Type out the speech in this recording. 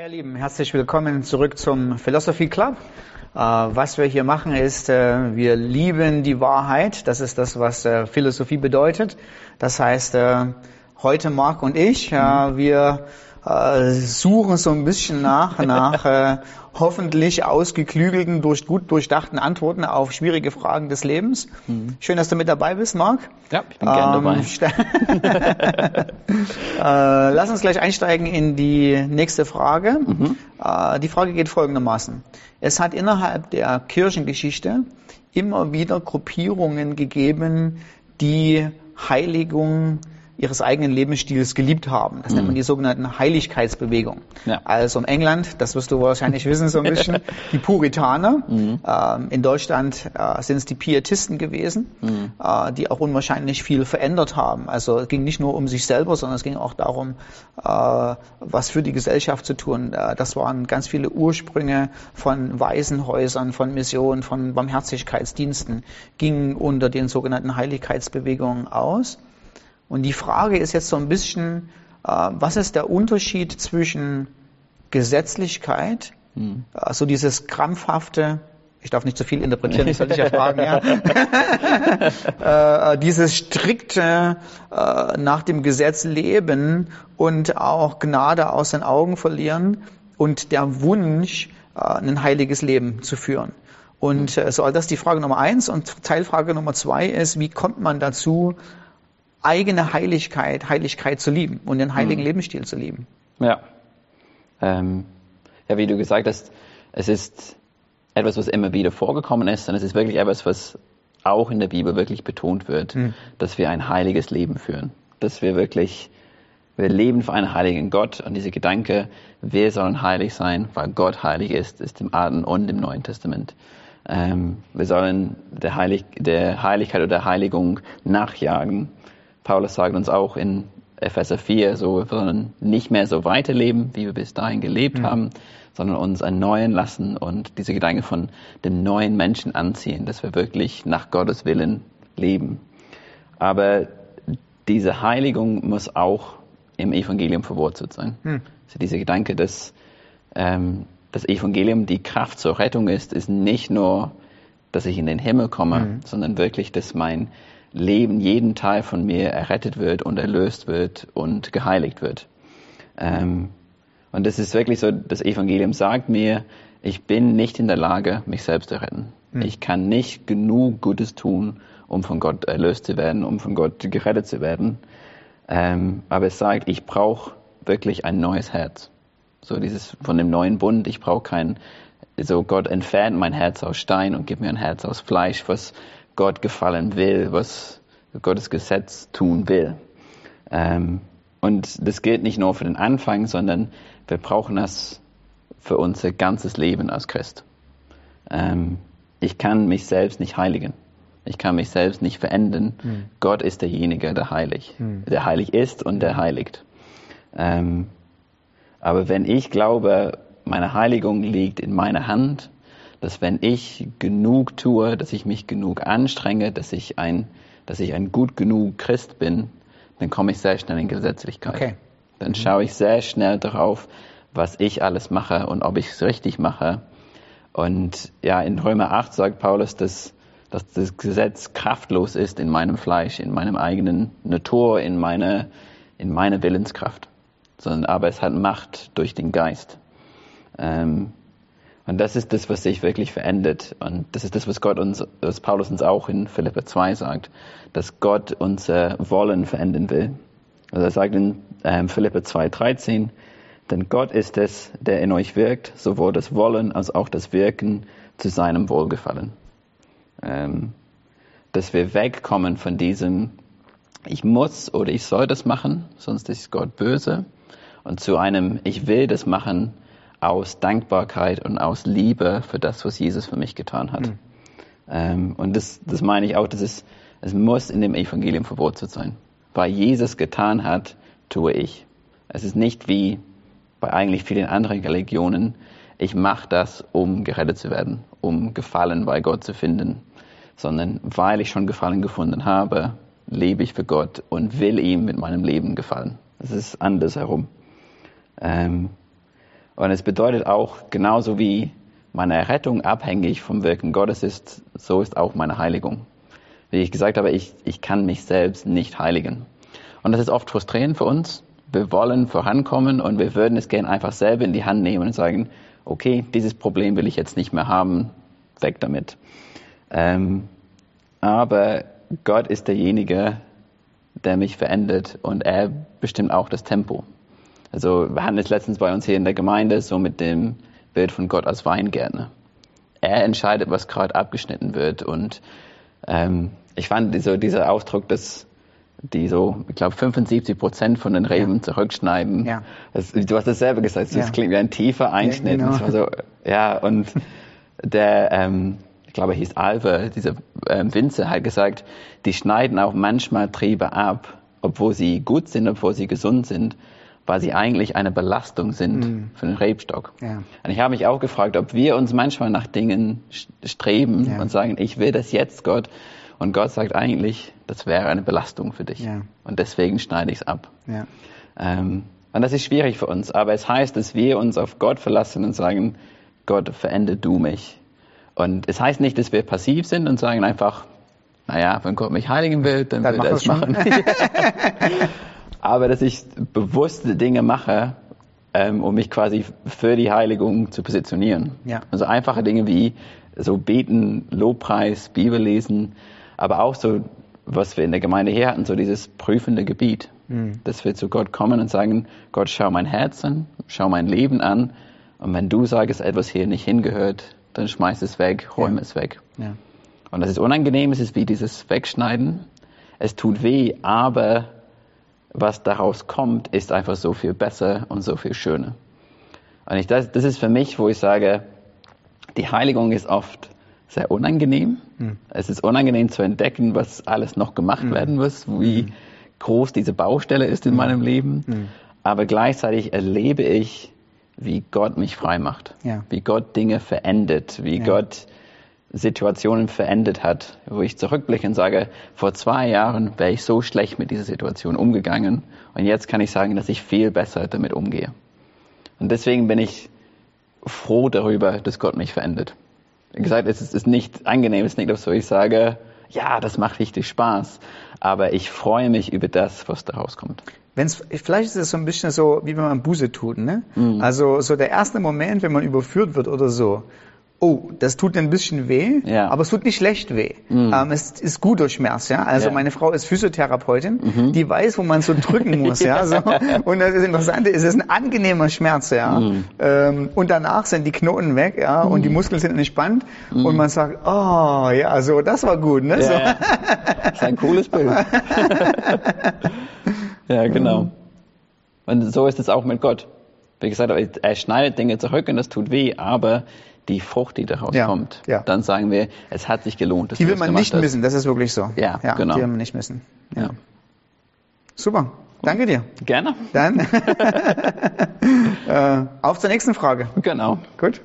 Ihr Lieben, herzlich willkommen zurück zum Philosophy Club. Äh, was wir hier machen ist, äh, wir lieben die Wahrheit. Das ist das, was äh, Philosophie bedeutet. Das heißt, heute Marc und ich, wir äh, suchen so ein bisschen nach, nach äh, hoffentlich ausgeklügelten, durch gut durchdachten Antworten auf schwierige Fragen des Lebens. Mhm. Schön, dass du mit dabei bist, Marc. Ja, ich bin ähm, gerne dabei. äh, lass uns gleich einsteigen in die nächste Frage. Mhm. Äh, die Frage geht folgendermaßen. Es hat innerhalb der Kirchengeschichte immer wieder Gruppierungen gegeben, die Heiligung ihres eigenen Lebensstils geliebt haben. Das nennt man die sogenannten Heiligkeitsbewegung. Ja. Also in England, das wirst du wahrscheinlich wissen so ein bisschen, die Puritaner. Mhm. Ähm, in Deutschland äh, sind es die Pietisten gewesen, mhm. äh, die auch unwahrscheinlich viel verändert haben. Also es ging nicht nur um sich selber, sondern es ging auch darum, äh, was für die Gesellschaft zu tun. Äh, das waren ganz viele Ursprünge von Waisenhäusern, von Missionen, von Barmherzigkeitsdiensten, gingen unter den sogenannten Heiligkeitsbewegungen aus. Und die Frage ist jetzt so ein bisschen, äh, was ist der Unterschied zwischen Gesetzlichkeit, hm. also dieses krampfhafte, ich darf nicht zu viel interpretieren, das sollte ich ja fragen, ja. äh, dieses strikte äh, nach dem Gesetz leben und auch Gnade aus den Augen verlieren und der Wunsch, äh, ein heiliges Leben zu führen. Und äh, so, das ist die Frage Nummer eins. Und Teilfrage Nummer zwei ist, wie kommt man dazu, eigene Heiligkeit, Heiligkeit zu lieben und den heiligen mhm. Lebensstil zu lieben. Ja. Ähm, ja, wie du gesagt hast, es ist etwas, was immer wieder vorgekommen ist und es ist wirklich etwas, was auch in der Bibel wirklich betont wird, mhm. dass wir ein heiliges Leben führen. Dass wir wirklich, wir leben für einen heiligen Gott und dieser Gedanke, wir sollen heilig sein, weil Gott heilig ist, ist im Alten und im Neuen Testament. Ähm, wir sollen der, Heilig, der Heiligkeit oder der Heiligung nachjagen Paulus sagt uns auch in Epheser 4, so, wir sollen nicht mehr so weiterleben, wie wir bis dahin gelebt mhm. haben, sondern uns erneuern lassen und diese Gedanke von dem neuen Menschen anziehen, dass wir wirklich nach Gottes Willen leben. Aber diese Heiligung muss auch im Evangelium verwurzelt sein. Mhm. Also dieser Gedanke, dass ähm, das Evangelium die Kraft zur Rettung ist, ist nicht nur, dass ich in den Himmel komme, mhm. sondern wirklich, dass mein Leben, jeden Teil von mir errettet wird und erlöst wird und geheiligt wird. Ähm, und das ist wirklich so, das Evangelium sagt mir, ich bin nicht in der Lage, mich selbst zu retten. Mhm. Ich kann nicht genug Gutes tun, um von Gott erlöst zu werden, um von Gott gerettet zu werden. Ähm, aber es sagt, ich brauche wirklich ein neues Herz. So dieses von dem neuen Bund, ich brauche kein, so Gott entfernt mein Herz aus Stein und gibt mir ein Herz aus Fleisch, was Gott gefallen will, was Gottes Gesetz tun will. Ähm, und das gilt nicht nur für den Anfang, sondern wir brauchen das für unser ganzes Leben als Christ. Ähm, ich kann mich selbst nicht heiligen. Ich kann mich selbst nicht verändern. Mhm. Gott ist derjenige, der heilig, mhm. der heilig ist und der heiligt. Ähm, aber wenn ich glaube, meine Heiligung liegt in meiner Hand, dass wenn ich genug tue, dass ich mich genug anstrenge, dass ich ein, dass ich ein gut genug Christ bin, dann komme ich sehr schnell in Gesetzlichkeit. Okay. Dann schaue ich sehr schnell darauf, was ich alles mache und ob ich es richtig mache. Und ja, in Römer 8 sagt Paulus, dass, dass das Gesetz kraftlos ist in meinem Fleisch, in meinem eigenen Natur, in meiner in meine Willenskraft, sondern aber es hat Macht durch den Geist. Ähm, und das ist das, was sich wirklich verändert. Und das ist das, was Gott uns, was Paulus uns auch in Philippa 2 sagt, dass Gott unser Wollen verändern will. Also er sagt in ähm, Philippa 2, 13, denn Gott ist es, der in euch wirkt, sowohl das Wollen als auch das Wirken zu seinem Wohlgefallen. Ähm, dass wir wegkommen von diesem, ich muss oder ich soll das machen, sonst ist Gott böse, und zu einem, ich will das machen, aus Dankbarkeit und aus Liebe für das, was Jesus für mich getan hat. Mhm. Ähm, und das, das meine ich auch, dass es, es muss in dem Evangelium verwurzelt sein. Weil Jesus getan hat, tue ich. Es ist nicht wie bei eigentlich vielen anderen Religionen, ich mache das, um gerettet zu werden, um Gefallen bei Gott zu finden, sondern weil ich schon Gefallen gefunden habe, lebe ich für Gott und will ihm mit meinem Leben gefallen. Es ist andersherum. Ähm, Und es bedeutet auch, genauso wie meine Errettung abhängig vom Wirken Gottes ist, so ist auch meine Heiligung. Wie ich gesagt habe, ich, ich kann mich selbst nicht heiligen. Und das ist oft frustrierend für uns. Wir wollen vorankommen und wir würden es gerne einfach selber in die Hand nehmen und sagen, okay, dieses Problem will ich jetzt nicht mehr haben, weg damit. Ähm, aber Gott ist derjenige, der mich verändert und er bestimmt auch das Tempo. Also wir hatten es letztens bei uns hier in der Gemeinde so mit dem Bild von Gott als Weingärtner. Er entscheidet, was gerade abgeschnitten wird und ähm, ich fand so dieser Ausdruck, dass die so, ich glaube, 75 Prozent von den Reben ja. zurückschneiden. Ja. Das, du hast das selber gesagt, das ja. klingt wie ein tiefer Einschnitt. Ja, genau. so, ja und der, ähm, ich glaube, er hieß Alva, dieser ähm, Winzer, hat gesagt, die schneiden auch manchmal Triebe ab, obwohl sie gut sind, obwohl sie gesund sind, weil sie eigentlich eine Belastung sind mhm. für den Rebstock. Ja. Und ich habe mich auch gefragt, ob wir uns manchmal nach Dingen streben ja. und sagen, ich will das jetzt, Gott. Und Gott sagt eigentlich, das wäre eine Belastung für dich. Ja. Und deswegen schneide ich es ab. Ähm, und das ist schwierig für uns. Aber es heißt, dass wir uns auf Gott verlassen und sagen, Gott, verändere du mich. Und es heißt nicht, dass wir passiv sind und sagen einfach, naja, wenn Gott mich heiligen will, dann, dann will er es machen. aber dass ich bewusste Dinge mache, ähm, um mich quasi für die Heiligung zu positionieren. Ja. Also einfache Dinge wie so beten, Lobpreis, Bibel lesen, aber auch so, was wir in der Gemeinde hier hatten, so dieses prüfende Gebiet, mhm. dass wir zu Gott kommen und sagen, Gott, schau mein Herz an, schau mein Leben an und wenn du sagst, etwas hier nicht hingehört, dann schmeiß es weg, räume ja. es weg. Ja. Und das ist unangenehm, es ist wie dieses Wegschneiden. Es tut weh, aber was daraus kommt, ist einfach so viel besser und so viel schöner. Und ich, das, das ist für mich, wo ich sage, die Heiligung ist oft sehr unangenehm. Mhm. Es ist unangenehm zu entdecken, was alles noch gemacht mhm. werden muss, wie mhm. groß diese Baustelle ist in hm. meinem Leben. Hm. Aber gleichzeitig erlebe ich, wie Gott mich frei macht, ja. wie Gott Dinge verändert, wie ja. Gott Situationen verändert hat, wo ich zurückblicke und sage, vor zwei Jahren wäre ich so schlecht mit dieser Situation umgegangen und jetzt kann ich sagen, dass ich viel besser damit umgehe. Und deswegen bin ich froh darüber, dass Gott mich verändert. Wie gesagt, es ist nicht angenehm, es ist nicht so, ich sage, ja, das macht richtig Spaß, aber ich freue mich über das, was daraus kommt. Wenn's, vielleicht ist es so ein bisschen so, wie wenn man Buße tut, ne? Mhm. Also so der erste Moment, wenn man überführt wird oder so, oh, das tut ein bisschen weh, ja. aber es tut nicht schlecht weh. Mhm. Ähm, es ist gut durch Schmerz, ja. Also ja. meine Frau ist Physiotherapeutin, mhm. die weiß, wo man so drücken muss, ja. So. Und das ist Interessante, es ist ein angenehmer Schmerz, ja. Mhm. Ähm, und danach sind die Knoten weg, ja, und die mhm. Muskeln sind entspannt mhm. und man sagt, oh, ja, so, das war gut, ne? Ja, so. Das ist ein cooles Bild. ja, genau. Mhm. Und so ist es auch mit Gott. Wie gesagt, er schneidet Dinge zurück und das tut weh, aber die Frucht, die daraus ja, kommt, ja. dann sagen wir, es hat sich gelohnt. Die will man nicht hast. missen, das ist wirklich so. Ja, ja genau. Die will man nicht missen. Ja. Super. Danke dir. Gerne. Dann äh, auf zur nächsten Frage. Genau. Gut.